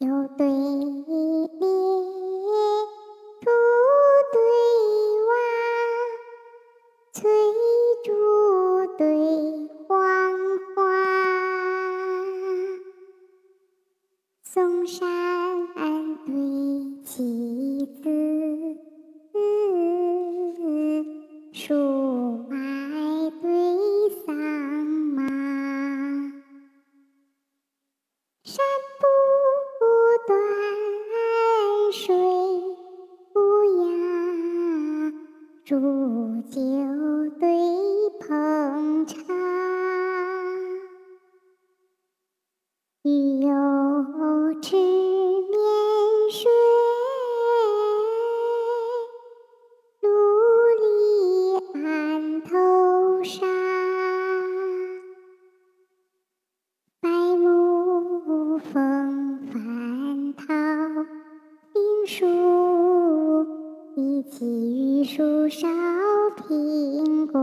有对列，兔对瓦，翠竹对黄花，松山对煮酒对烹茶，鱼游吃面水，陆离岸头沙，白木风帆涛，冰树一起玉树烧苹瓜。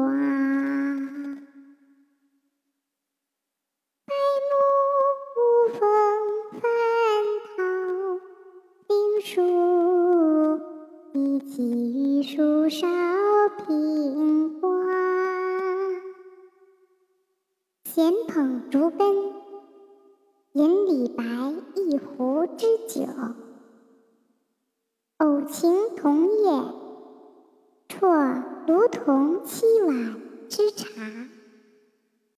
白露无风帆涛，冰树一起玉树烧苹瓜。闲捧竹根，饮李白一壶之酒。偶晴同如同沏碗之茶。